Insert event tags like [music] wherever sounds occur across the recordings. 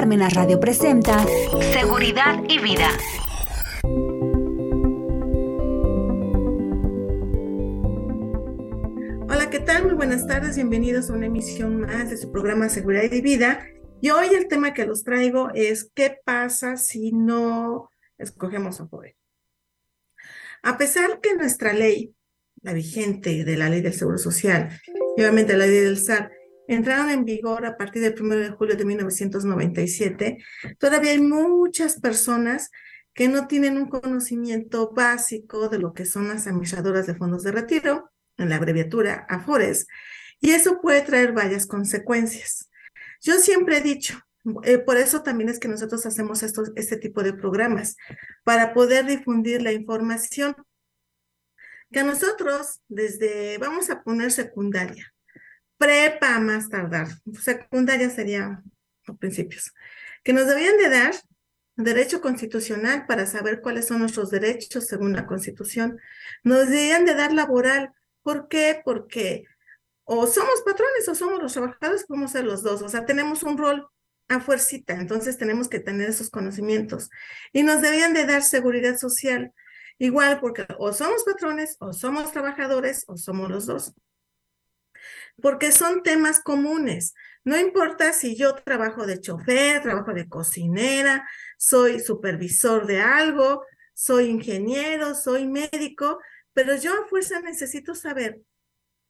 Parmenas Radio presenta Seguridad y Vida. Hola, ¿qué tal? Muy buenas tardes, bienvenidos a una emisión más de su programa Seguridad y Vida. Y hoy el tema que los traigo es ¿qué pasa si no escogemos a poder? A pesar que nuestra ley, la vigente de la ley del Seguro Social y obviamente la ley del SAR, entraron en vigor a partir del 1 de julio de 1997, todavía hay muchas personas que no tienen un conocimiento básico de lo que son las administradoras de fondos de retiro, en la abreviatura AFORES, y eso puede traer varias consecuencias. Yo siempre he dicho, eh, por eso también es que nosotros hacemos estos, este tipo de programas, para poder difundir la información. Que a nosotros, desde, vamos a poner secundaria, prepa más tardar, secundaria sería los principios, que nos debían de dar derecho constitucional para saber cuáles son nuestros derechos según la constitución, nos debían de dar laboral, ¿por qué? Porque o somos patrones o somos los trabajadores, podemos ser los dos, o sea, tenemos un rol a fuercita, entonces tenemos que tener esos conocimientos. Y nos debían de dar seguridad social, igual porque o somos patrones o somos trabajadores o somos los dos porque son temas comunes. No importa si yo trabajo de chofer, trabajo de cocinera, soy supervisor de algo, soy ingeniero, soy médico, pero yo a fuerza necesito saber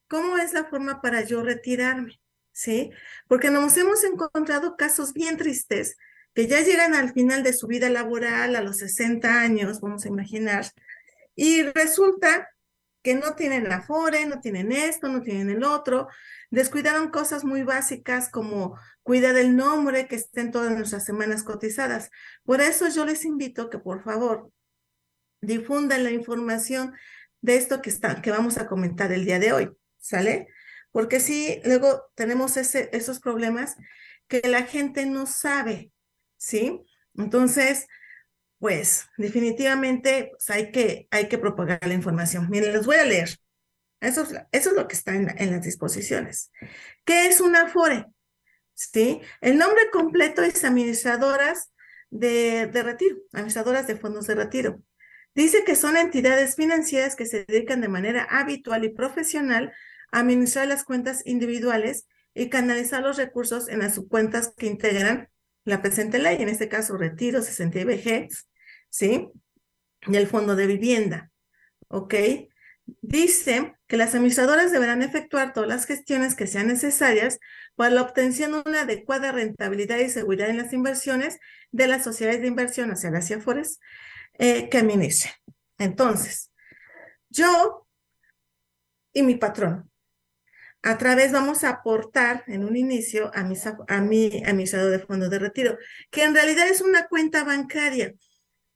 cómo es la forma para yo retirarme, ¿sí? Porque nos hemos encontrado casos bien tristes que ya llegan al final de su vida laboral, a los 60 años, vamos a imaginar, y resulta que no tienen la FORE, no tienen esto, no tienen el otro, descuidaron cosas muy básicas como cuidar el nombre que estén todas nuestras semanas cotizadas. Por eso yo les invito que por favor difundan la información de esto que, está, que vamos a comentar el día de hoy, ¿sale? Porque si luego tenemos ese, esos problemas que la gente no sabe, ¿sí? Entonces, pues definitivamente pues, hay, que, hay que propagar la información. Miren, les voy a leer. Eso es, eso es lo que está en, las disposiciones. ¿Qué es una FORE? ¿Sí? El nombre completo es administradoras de, de retiro, administradoras de fondos de retiro. Dice que son entidades financieras que se dedican de manera habitual y profesional a administrar las cuentas individuales y canalizar los recursos en las subcuentas que integran la presente ley, en este caso retiro, 60 y vejez, ¿sí? Y el fondo de vivienda, ¿ok? Dice que las administradoras deberán efectuar todas las gestiones que sean necesarias para la obtención de una adecuada rentabilidad y seguridad en las inversiones de las sociedades de inversión hacia las CIAFORES eh, que administren. Entonces, yo y mi patrón, a través vamos a aportar en un inicio a mi, a mi administrador de fondos de retiro, que en realidad es una cuenta bancaria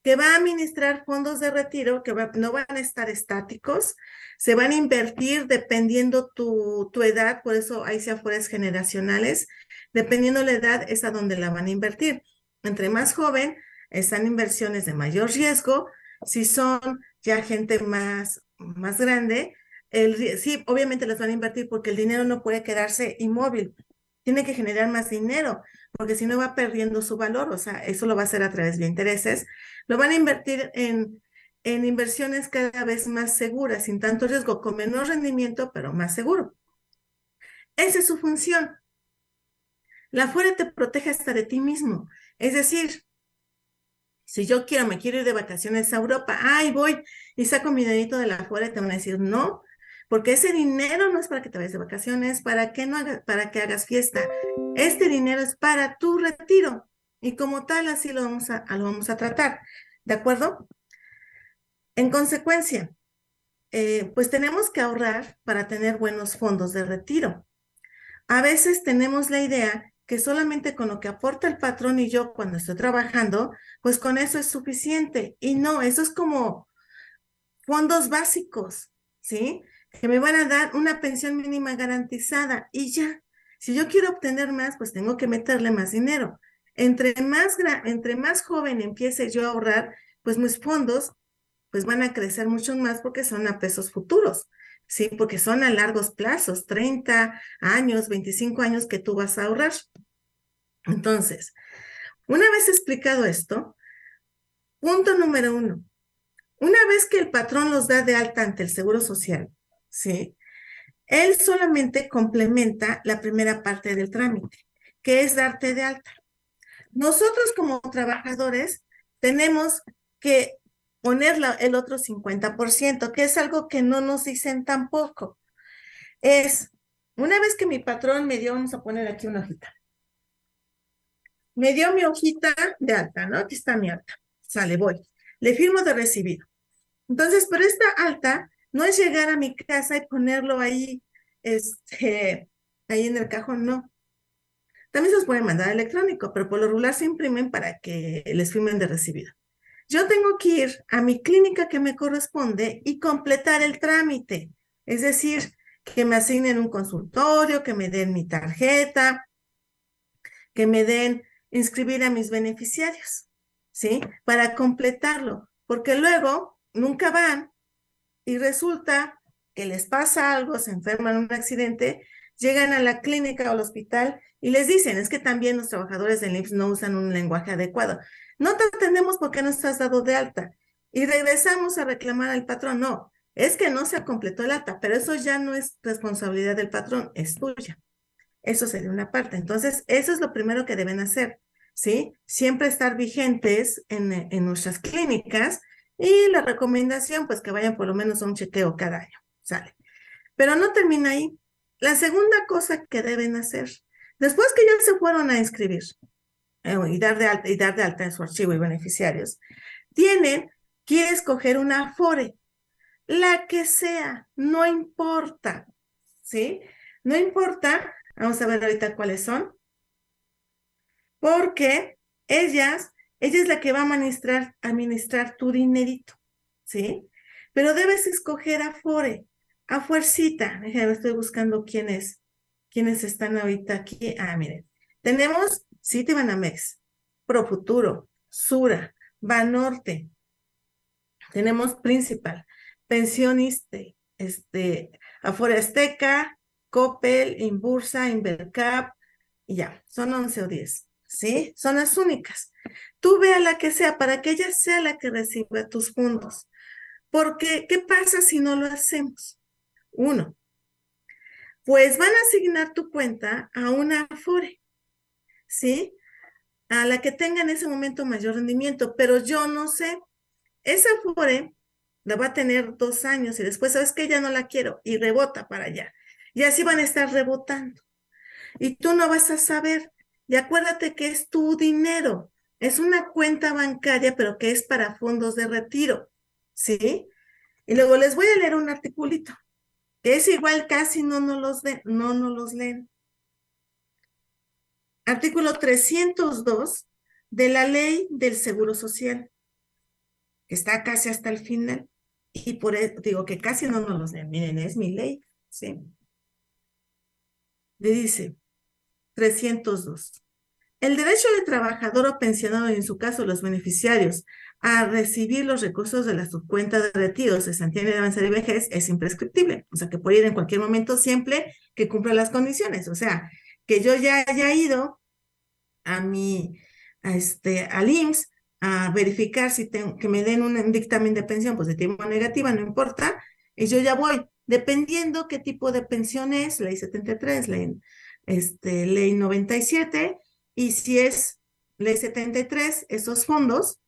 que va a administrar fondos de retiro que no van a estar estáticos, se van a invertir dependiendo tu, tu edad, por eso hay afueras generacionales, dependiendo la edad es a donde la van a invertir. Entre más joven, están inversiones de mayor riesgo, si son ya gente más, más grande, el, sí, obviamente las van a invertir porque el dinero no puede quedarse inmóvil, tiene que generar más dinero, porque si no va perdiendo su valor, o sea, eso lo va a hacer a través de intereses, lo van a invertir en, en inversiones cada vez más seguras, sin tanto riesgo, con menor rendimiento, pero más seguro. Esa es su función. La fuera te protege hasta de ti mismo. Es decir, si yo quiero, me quiero ir de vacaciones a Europa, ay, voy y saco mi dedito de la fuera, te van a decir, no, porque ese dinero no es para que te vayas de vacaciones, para que no hagas, para que hagas fiesta. Este dinero es para tu retiro y como tal así lo vamos a, lo vamos a tratar, ¿de acuerdo? En consecuencia, eh, pues tenemos que ahorrar para tener buenos fondos de retiro. A veces tenemos la idea que solamente con lo que aporta el patrón y yo cuando estoy trabajando, pues con eso es suficiente. Y no, eso es como fondos básicos, ¿sí? Que me van a dar una pensión mínima garantizada y ya. Si yo quiero obtener más, pues tengo que meterle más dinero. Entre más, entre más joven empiece yo a ahorrar, pues mis fondos pues van a crecer mucho más porque son a pesos futuros, ¿sí? Porque son a largos plazos, 30 años, 25 años que tú vas a ahorrar. Entonces, Una vez explicado esto, punto número uno, una vez que el patrón los da de alta ante el Seguro Social, ¿sí? Él solamente complementa la primera parte del trámite, que es darte de alta. Nosotros como trabajadores tenemos que poner el otro 50%, que es algo que no nos dicen tampoco. Es, una vez que mi patrón me dio, vamos a poner aquí una hojita, me dio mi hojita de alta, ¿no? Aquí está mi alta. Sale, voy. Le firmo de recibido. Entonces, pero esta alta no es llegar a mi casa y ponerlo ahí, este, ahí en el cajón, no. También se los pueden mandar electrónico, pero por lo regular se imprimen para que les firmen de recibido. Yo tengo que ir a mi clínica que me corresponde y completar el trámite. Es decir, que me asignen un consultorio, que me den mi tarjeta, que me den inscribir a mis beneficiarios, ¿sí? Para completarlo, porque luego nunca van y resulta que les pasa algo, se enferman en un accidente, llegan a la clínica o al hospital y les dicen, es que también los trabajadores del IMSS no usan un lenguaje adecuado. No te atendemos porque no estás dado de alta. Y regresamos a reclamar al patrón. No, es que no se completó el alta, pero eso ya no es responsabilidad del patrón, es tuya. Eso sería una parte. Entonces, eso es lo primero que deben hacer, ¿sí? Siempre estar vigentes en, en nuestras clínicas y la recomendación, pues que vayan por lo menos a un chequeo cada año, ¿sale? Pero no termina ahí. La segunda cosa que deben hacer, después que ya se fueron a inscribir, eh, y, dar de alta, y dar de alta en su archivo y beneficiarios, tienen que escoger una Afore, la que sea, no importa, ¿sí? No importa, vamos a ver ahorita cuáles son, porque ellas, ella es la que va a administrar, administrar tu dinerito, ¿sí? Pero debes escoger Afore, a fuercita, déjame, estoy buscando quiénes, quiénes están ahorita aquí. Ah, miren, tenemos Citibanamex, Profuturo, Sura, Banorte. Tenemos Principal, Pensioniste, este, Afora Azteca, Coppel, Inbursa, Invercap, y ya, son 11 o 10, ¿sí? Son las únicas. Tú ve a la que sea, para que ella sea la que reciba tus fondos. Porque, ¿qué pasa si no lo hacemos? Uno, pues van a asignar tu cuenta a una Afore. ¿sí? A la que tenga en ese momento mayor rendimiento, pero yo no sé, esa FORE la va a tener dos años y después, ¿sabes que Ya no la quiero y rebota para allá. Y así van a estar rebotando. Y tú no vas a saber. Y acuérdate que es tu dinero. Es una cuenta bancaria, pero que es para fondos de retiro. ¿Sí? Y luego les voy a leer un articulito, que es igual casi no nos los, de, no nos los leen artículo 302 de la ley del Seguro Social, que está casi hasta el final. Y por eso digo que casi no nos lo Miren, es mi ley, ¿sí? Le dice 302. El derecho del trabajador o pensionado, y en su caso los beneficiarios, a recibir los recursos de la subcuenta de retiro, cesantía de avanzar y vejez es imprescriptible. O sea, que puede ir en cualquier momento siempre que cumpla las condiciones. O sea, que yo ya haya ido a mi, a este, al IMSS a verificar si que me den un dictamen de pensión positiva o negativa, no importa, y yo ya voy, dependiendo qué tipo de pensión es, ley 73, ley, este, ley 97, y si es ley 73, esos fondos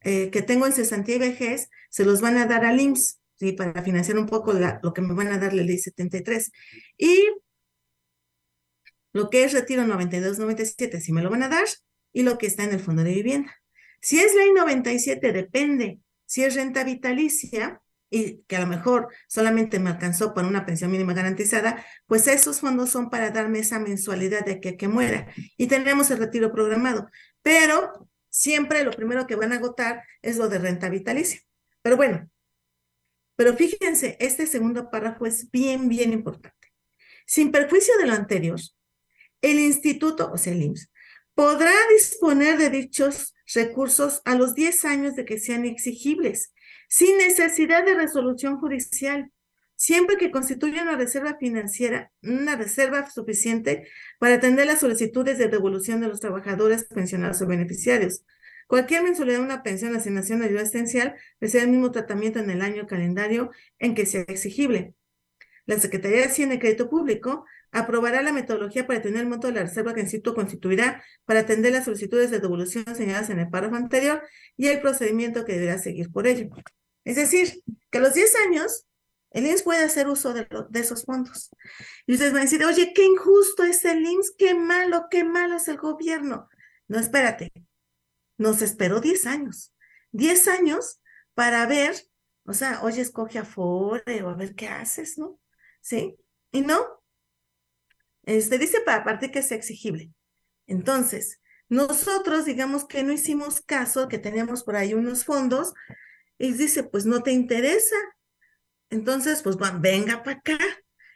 eh, que tengo en cesantía y vejez, se los van a dar al IMSS, ¿sí? para financiar un poco lo que me van a dar la ley 73. Y lo que es retiro 92-97, si me lo van a dar, y lo que está en el fondo de vivienda. Si es ley 97, depende. Si es renta vitalicia, y que a lo mejor solamente me alcanzó para una pensión mínima garantizada, pues esos fondos son para darme esa mensualidad de que, que muera. Y tenemos el retiro programado. Pero siempre lo primero que van a agotar es lo de renta vitalicia. Pero bueno, pero fíjense, este segundo párrafo es bien, bien importante. Sin perjuicio de lo anterior, el instituto, o sea, el IMSS, podrá disponer de dichos recursos a los 10 años de que sean exigibles, sin necesidad de resolución judicial. Siempre que constituya una reserva financiera, una reserva suficiente para atender las solicitudes de devolución de los trabajadores pensionados o beneficiarios. Cualquier mensualidad de una pensión, asignación de ayuda esencial recibe el mismo tratamiento en el año calendario en que sea exigible. La Secretaría de Hacienda y Crédito Público aprobará la metodología para determinar el monto de la reserva que el instituto constituirá para atender las solicitudes de devolución señaladas en el párrafo anterior y el procedimiento que deberá seguir por ello. Es decir, que a los 10 años el IMSS puede hacer uso de, de, esos fondos. Y ustedes van a decir, oye, qué injusto es el IMSS, qué malo, qué malo es el gobierno. No, espérate. Nos esperó 10 años. 10 años para ver, o sea, oye, escoge a Fore o a ver qué haces, ¿no? ¿Sí? Y no. Este dice para parte que es exigible. Entonces, nosotros digamos que no hicimos caso, que teníamos por ahí unos fondos, y dice, pues no te interesa, entonces, pues venga para acá.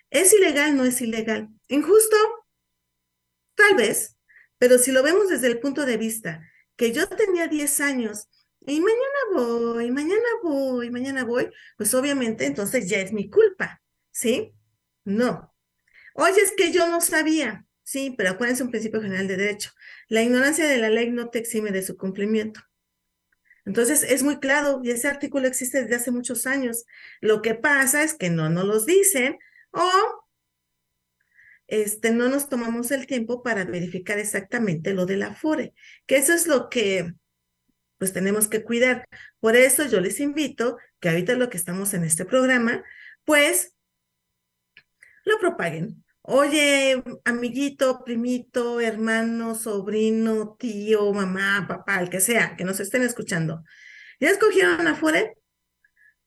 ¿Es ilegal? No es ilegal. ¿Injusto? Tal vez, pero si lo vemos desde el punto de vista que yo tenía 10 años y mañana voy, mañana voy, mañana voy, pues obviamente entonces ya es mi culpa, ¿sí? No. Oye, es que yo no sabía, sí, pero acuérdense un principio general de derecho. La ignorancia de la ley no te exime de su cumplimiento. Entonces, es muy claro y ese artículo existe desde hace muchos años. Lo que pasa es que no nos los dicen o este, no nos tomamos el tiempo para verificar exactamente lo de la FORE, que eso es lo que pues tenemos que cuidar. Por eso yo les invito que ahorita lo que estamos en este programa, pues lo propaguen. Oye, amiguito, primito, hermano, sobrino, tío, mamá, papá, el que sea, que nos estén escuchando. ¿Ya escogieron Afore?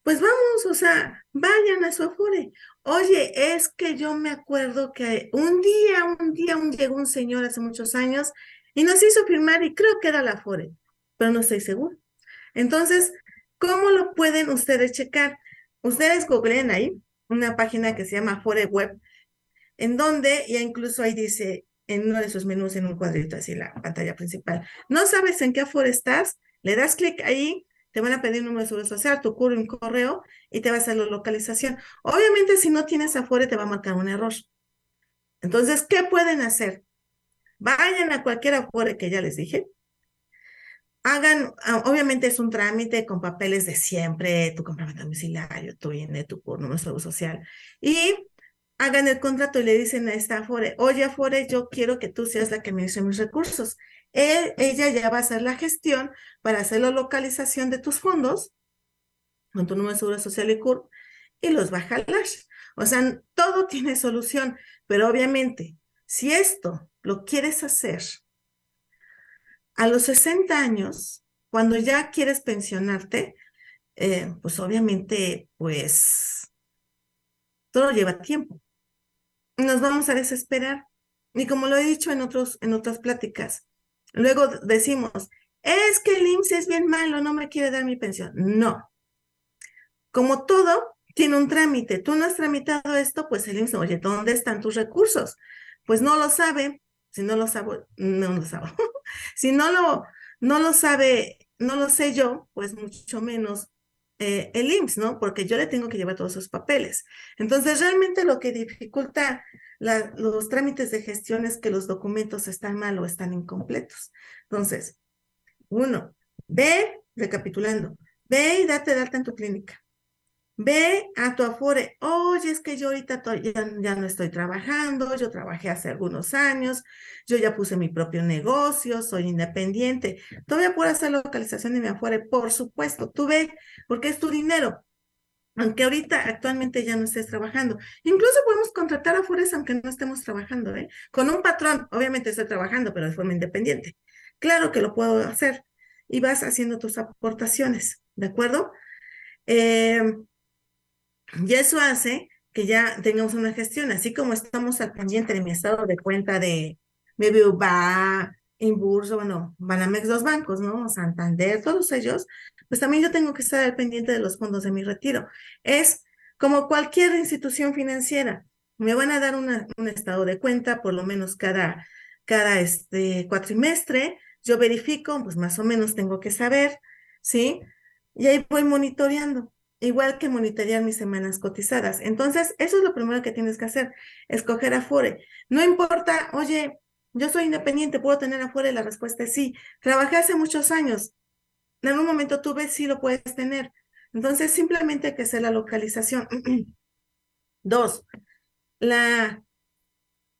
Pues vamos, o sea, vayan a su Afore. Oye, es que yo me acuerdo que un día, un día, un, llegó un señor hace muchos años y nos hizo firmar y creo que era la Afore, pero no estoy seguro. Entonces, ¿cómo lo pueden ustedes checar? Ustedes googleen ahí una página que se llama Afore Web en donde ya incluso ahí dice en uno de sus menús en un cuadrito así la pantalla principal. No sabes en qué Afore estás, le das clic ahí, te van a pedir un número de seguridad social, tu un correo y te va a hacer la localización. Obviamente si no tienes Afore te va a marcar un error. Entonces, ¿qué pueden hacer? Vayan a cualquier Afore que ya les dije. Hagan, ah, obviamente es un trámite con papeles de siempre, tu compromiso domiciliario, tu INE, tu número de seguridad social. Y hagan el contrato y le dicen a esta Afore, oye Afore, yo quiero que tú seas la que administre mis recursos. ella ya va a hacer la gestión para hacer la localización de tus fondos con tu número de seguridad social y CURP y los va a jalar. O sea, todo tiene solución, pero obviamente, si esto lo quieres hacer a los 60 años, cuando ya quieres pensionarte, eh, pues obviamente, pues todo lleva tiempo nos vamos a desesperar. Y como lo he dicho en, otros, en otras pláticas, luego decimos, es que el IMSS es bien malo, no me quiere dar mi pensión. No. Como todo, tiene un trámite. Tú no has tramitado esto, pues el IMSS, oye, ¿dónde están tus recursos? Pues no lo sabe. Si no lo sabe, no lo sabe. [laughs] si no lo, no lo sabe, no lo sé yo, pues mucho menos eh, el IMSS, ¿no? Porque yo le tengo que llevar todos esos papeles. Entonces, realmente lo que dificulta los trámites de gestión es que los documentos están mal o están incompletos. Entonces, uno, ve, recapitulando, ve y date de en tu clínica. Ve a tu Afore, oye, es que yo ahorita ya, no estoy trabajando, yo trabajé hace algunos años, yo ya puse mi propio negocio, soy independiente, todavía puedo hacer localización de mi Afore, por supuesto, tú ve, porque es tu dinero, aunque ahorita actualmente ya no estés trabajando. Incluso podemos contratar Afores aunque no estemos trabajando, ¿eh? Con un patrón, obviamente estoy trabajando, pero de forma independiente. Claro que lo puedo hacer y vas haciendo tus aportaciones, ¿de acuerdo? Eh, y eso hace que ya tengamos una gestión, así como estamos al pendiente de mi estado de cuenta de mi va Inburso, bueno, Banamex, dos bancos, ¿no? Santander, todos ellos, pues también yo tengo que estar al pendiente de los fondos de mi retiro. Es como cualquier institución financiera. Me van a dar un estado de cuenta por lo menos cada, cada este, cuatrimestre. Yo verifico, pues más o menos tengo que saber, ¿sí? Y ahí voy monitoreando. Igual que monitorear mis semanas cotizadas. Entonces, eso es lo primero que tienes que hacer, escoger Afore. No importa, oye, yo soy independiente, ¿puedo tener Afore? La respuesta es sí. Trabajé hace muchos años. En algún momento tuve, sí lo puedes tener. Entonces, simplemente hay que hacer la localización. [clears throat] Dos, la,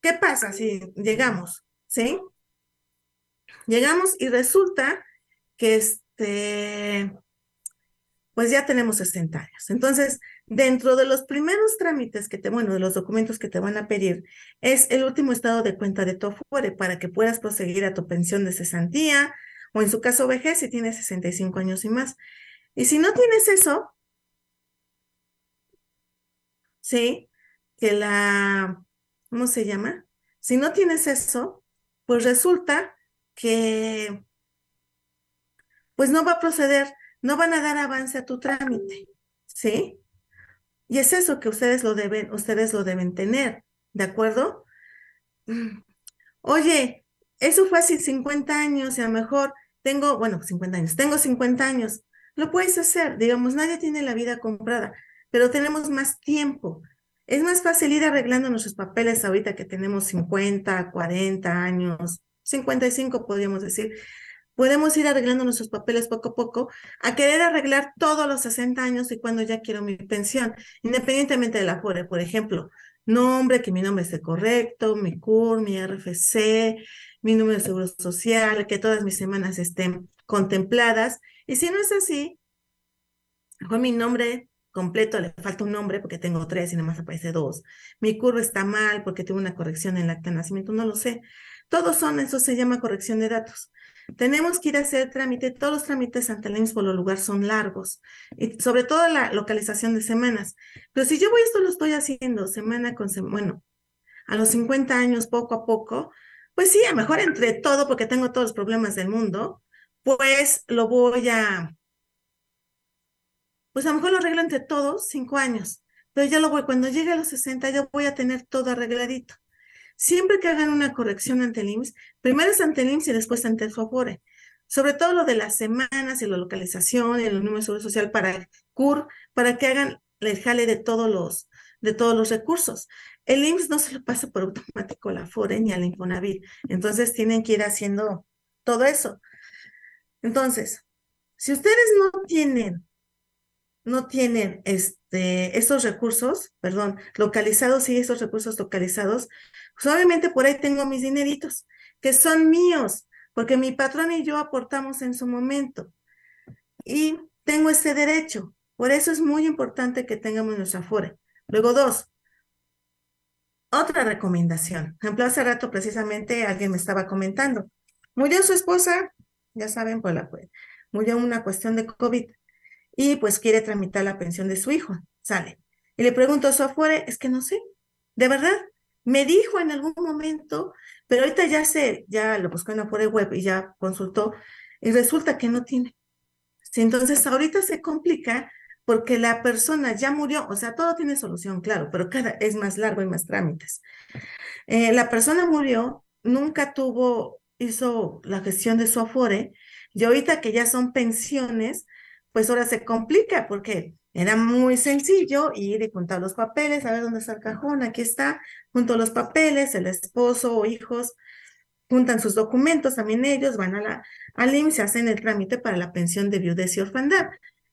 ¿qué pasa si llegamos? ¿Sí? Llegamos y resulta que este, pues ya tenemos 60 años. Entonces, dentro de los primeros trámites que te, bueno, de los documentos que te van a pedir, es el último estado de cuenta de tu Afore para que puedas proseguir a tu pensión de cesantía o en su caso vejez si tienes 65 años y más. Y si no tienes eso, ¿sí? Que la, ¿cómo se llama? Si no tienes eso, pues resulta que, pues no va a proceder, no van a dar avance a tu trámite, ¿sí? Y es eso que ustedes lo deben, ustedes lo deben tener, ¿de acuerdo? Mm. Oye, eso fue hace 50 años y a lo mejor tengo, bueno, 50 años, tengo 50 años, lo puedes hacer, digamos, nadie tiene la vida comprada, pero tenemos más tiempo. Es más fácil ir arreglando nuestros papeles ahorita que tenemos 50, 40 años, 55 podríamos decir. Podemos ir arreglando nuestros papeles poco a poco a querer arreglar todos los 60 años y cuando ya quiero mi pensión, independientemente de la FORE, por ejemplo, nombre, que mi nombre esté correcto, mi CUR, mi RFC, mi número de seguro social, que todas mis semanas estén contempladas. Y si no es así, fue mi nombre completo, le falta un nombre porque tengo tres y nada más aparece dos. Mi curva está mal porque tuve una corrección en el acta de nacimiento, no lo sé. Todos son, eso se llama corrección de datos. Tenemos que ir a hacer trámite, todos los trámites ante el mismo lugar son largos, y sobre todo la localización de semanas. Pero si yo voy, esto lo estoy haciendo semana con semana, bueno, a los 50 años, poco a poco, pues sí, a lo mejor entre todo, porque tengo todos los problemas del mundo, pues lo voy a, pues a lo mejor lo arreglo entre todos cinco años, pero ya lo voy, cuando llegue a los 60 ya voy a tener todo arregladito. Siempre que hagan una corrección ante el IMSS, primero es ante el IMSS y después ante el FOBORE. Sobre todo lo de las semanas y la localización el número de seguro social para el CUR, para que hagan el jale de todos los, de todos los recursos. El IMSS no se lo pasa por automático a la FORE ni al Infonavit. Entonces tienen que ir haciendo todo eso. Entonces, si ustedes no tienen no tienen este, estos recursos, perdón, localizados y esos recursos localizados, pues obviamente por ahí tengo mis dineritos, que son míos, porque mi patrón y yo aportamos en su momento. Y tengo ese derecho. Por eso es muy importante que tengamos nuestra FORE. Luego, dos, otra recomendación. Por ejemplo, hace rato precisamente alguien me estaba comentando. Murió su esposa, ya saben, pues la, murió una cuestión de COVID y pues quiere tramitar la pensión de su hijo. Sale. Y le pregunto a su afuera, es que no sé, de verdad, me dijo en algún momento, pero ahorita ya sé, ya lo buscó en afuera web y ya consultó y resulta que no tiene. Entonces ahorita se complica porque la persona ya murió, o sea, todo tiene solución, claro, pero cada es más largo y más trámites. Eh, la persona murió, nunca tuvo, hizo la gestión de su afore, y ahorita que ya son pensiones, pues ahora se complica porque era muy sencillo ir y juntar los papeles, a ver dónde está el cajón, aquí está, junto los papeles, el esposo o hijos juntan sus documentos, también ellos van a la, al IMSS y hacen el trámite para la pensión de viudez y orfandad.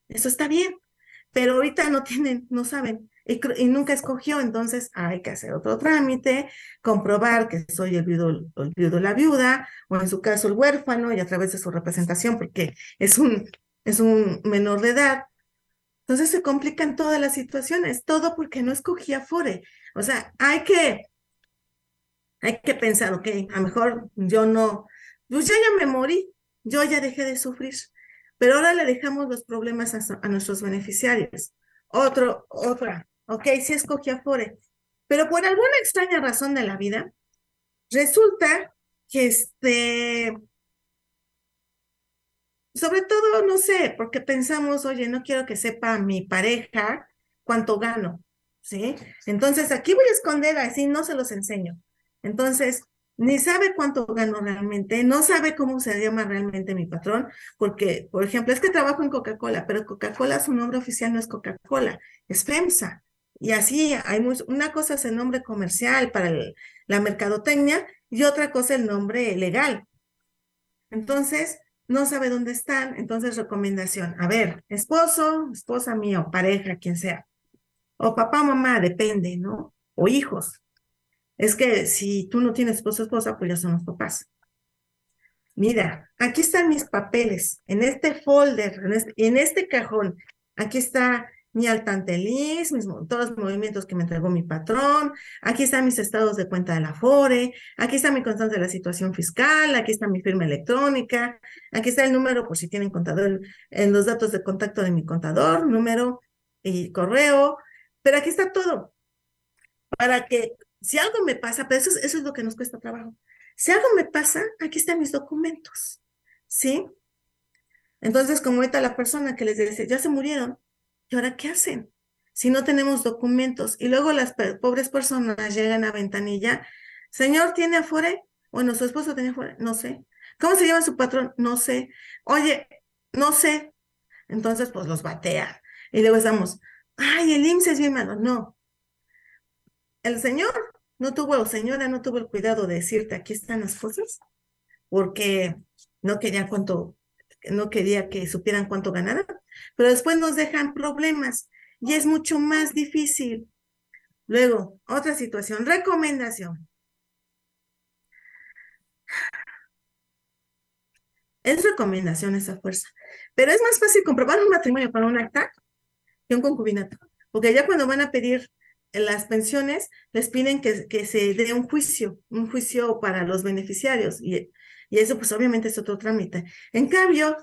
Eso está bien, pero ahorita no tienen, no saben, y, nunca escogió, entonces hay que hacer otro trámite, comprobar que soy el viudo, el viudo la viuda, o en su caso el huérfano, y a través de su representación, porque es un es un menor de edad. Entonces se complican todas las situaciones, todo porque no escogía FORE. O sea, hay que, hay que pensar, ok, a lo mejor yo no, pues ya ya me morí, yo ya dejé de sufrir, pero ahora le dejamos los problemas a, nuestros beneficiarios. Otro, otra, ok, sí escogí FORE, pero por alguna extraña razón de la vida, resulta que este, sobre todo, no sé, porque pensamos, oye, no quiero que sepa mi pareja cuánto gano, ¿sí? Entonces, aquí voy a esconder, así no se los enseño. Entonces, ni sabe cuánto gano realmente, no sabe cómo se llama realmente mi patrón, porque, por ejemplo, es que trabajo en Coca-Cola, pero Coca-Cola su nombre oficial no es Coca-Cola, es FEMSA. Y así hay una cosa es el nombre comercial para la mercadotecnia y otra cosa el nombre legal. Entonces, no sabe dónde están, entonces recomendación, a ver, esposo, esposa mío, pareja, quien sea, o papá, mamá, depende, ¿no? O hijos. Es que si tú no tienes esposo, esposa, pues ya son los papás. Mira, aquí están mis papeles, en este folder, en este, en este cajón, aquí está mi altantelis, mis, todos los movimientos que me entregó mi patrón, aquí están mis estados de cuenta de la FORE, aquí está mi constante de la situación fiscal, aquí está mi firma electrónica, aquí está el número por si tienen contador, en los datos de contacto de mi contador, número y correo, pero aquí está todo. Para que si algo me pasa, pero eso es, eso es lo que nos cuesta trabajo. Si algo me pasa, aquí están mis documentos, ¿sí? Entonces, como ahorita la persona que les dice, ya se murieron, ¿Y ahora qué hacen? Si no tenemos documentos y luego las pobres personas llegan a ventanilla, señor, ¿tiene afore? Bueno, su esposo tiene afore, no sé. ¿Cómo se llama su patrón? No sé. Oye, no sé. Entonces, pues los batea. Y luego estamos, ay, el IMSS es bien malo. No. El señor no tuvo, o señora no tuvo el cuidado de decirte, aquí están las cosas, porque no quería cuánto, no quería que supieran cuánto ganaran pero después nos dejan problemas y es mucho más difícil. Luego, otra situación, recomendación. Es recomendación esa fuerza, pero es más fácil comprobar un matrimonio para un acta que un concubinato, porque ya cuando van a pedir las pensiones, les piden que, que se dé un juicio, un juicio para los beneficiarios, y, y eso pues obviamente es otro trámite. En cambio,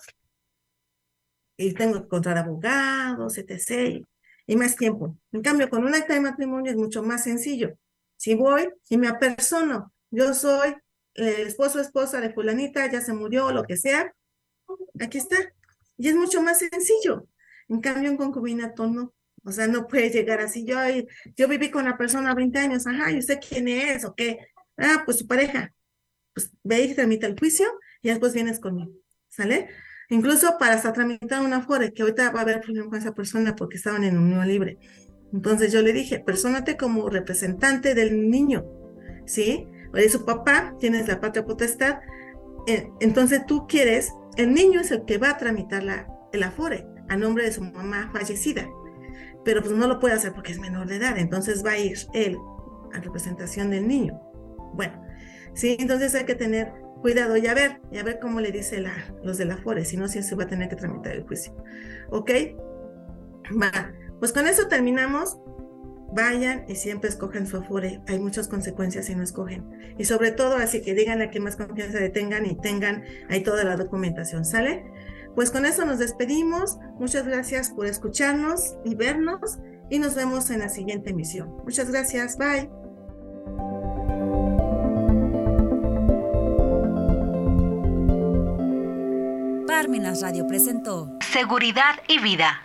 y tengo que encontrar abogados, etc. Y más tiempo. En cambio, con un acta de matrimonio es mucho más sencillo. Si voy y me apersono, yo soy el esposo o esposa de fulanita, ya se murió, lo que sea, aquí está. Y es mucho más sencillo. En cambio, en concubinato no. O sea, no puede llegar así. Yo, yo viví con la persona 20 años, ajá, ¿y usted quién es o qué? Ah, pues su pareja. Pues ve y tramita el juicio y después vienes conmigo. ¿Sale? Incluso para hasta tramitar una FORE, que ahorita va a haber problema con esa persona porque estaban en unión libre. Entonces yo le dije, persónate como representante del niño, ¿sí? O su papá, tienes la patria potestad, eh, entonces tú quieres, el niño es el que va a tramitar la, el afore a nombre de su mamá fallecida, pero pues no lo puede hacer porque es menor de edad, entonces va a ir él a representación del niño. Bueno, sí, entonces hay que tener cuidado y a ver, y a ver cómo le dice los de la FORE, si no, si se va a tener que tramitar el juicio. ¿Ok? Va, pues con eso terminamos. Vayan y siempre escogen su Afore. Hay muchas consecuencias si no escogen. Y sobre todo, así que digan a que más confianza le tengan y tengan ahí toda la documentación. ¿Sale? Pues con eso nos despedimos. Muchas gracias por escucharnos y vernos. Y nos vemos en la siguiente emisión. Muchas gracias. Bye. Parmenas Radio presentó Seguridad y Vida.